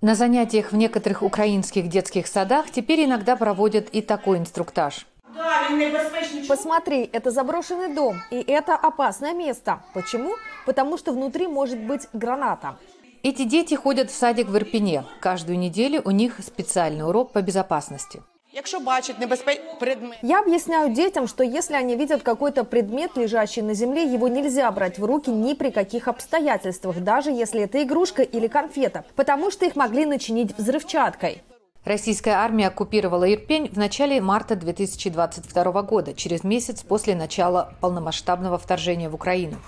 На занятиях в некоторых украинских детских садах теперь иногда проводят и такой инструктаж. Посмотри, это заброшенный дом, и это опасное место. Почему? Потому что внутри может быть граната. Эти дети ходят в садик в Ирпене. Каждую неделю у них специальный урок по безопасности. Якщо бачать небезпечний предмет, Я объясняю детям, что если они видят какой-то предмет, лежащий на земле, его нельзя брать в руки ни при каких обстоятельствах, даже если это игрушка или конфета, потому что их могли начинить взрывчаткой. Российская армия оккупировала Ирпень в начале марта 2022 года, через месяц после начала полномасштабного вторжения в Украину.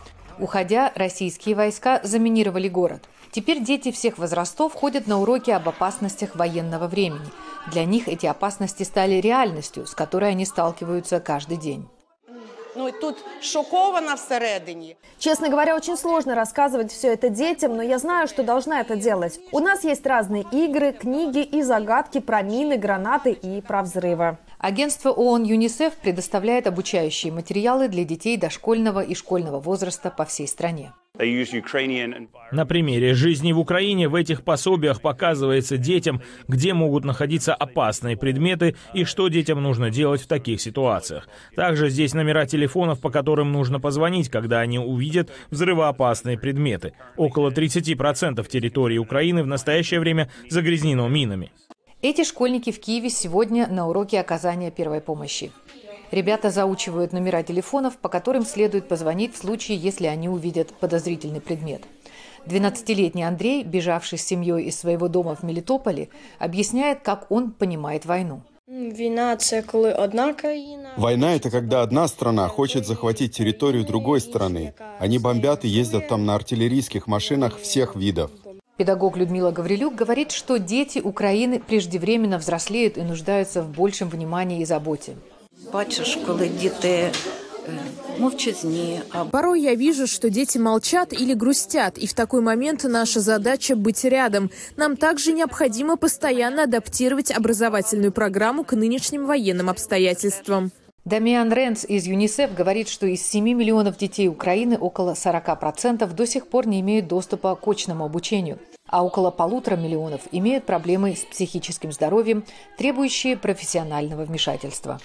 Уходя, российские войска заминировали город. Теперь дети всех возрастов ходят на уроки об опасностях военного времени. Для них эти опасности стали реальностью, с которой они сталкиваются каждый день. ну і тут шокована всередині. Честно говоря, очень сложно рассказывать все это детям, но я знаю, что должна это делать. У нас есть разные игры, книги и загадки про мины, гранаты и про взрывы. Агентство ООН ЮНИСЕФ предоставляет обучающие материалы для детей дошкольного и школьного возраста по всей стране. На примере жизни в Украине в этих пособиях показывается детям, где могут находиться опасные предметы и что детям нужно делать в таких ситуациях. Также здесь номера телефонов, по которым нужно позвонить, когда они увидят взрывоопасные предметы. Около 30% территории Украины в настоящее время загрязнено минами. Эти школьники в Киеве сегодня на уроке оказания первой помощи. Ребята заучивают номера телефонов, по которым следует позвонить в случае, если они увидят подозрительный предмет. 12-летний Андрей, бежавший с семьей из своего дома в Мелитополе, объясняет, как он понимает войну. Война – это когда одна страна хочет захватить территорию другой страны. Они бомбят и ездят там на артиллерийских машинах всех видов. Педагог Людмила Гаврилюк говорит, что дети Украины преждевременно взрослеют и нуждаются в большем внимании и заботе. Бачиш, коли діти е, мовчазні або Порой я вижу, что дети молчат или грустят, и в такой момент наша задача быть рядом. Нам также необходимо постоянно адаптировать образовательную программу к нынешним военным обстоятельствам. Дамиан Ренц из ЮНИСЕФ говорит, что из 7 миллионов детей Украины около 40% до сих пор не имеют доступа к очному обучению, а около полутора миллионов имеют проблемы с психическим здоровьем, требующие профессионального вмешательства.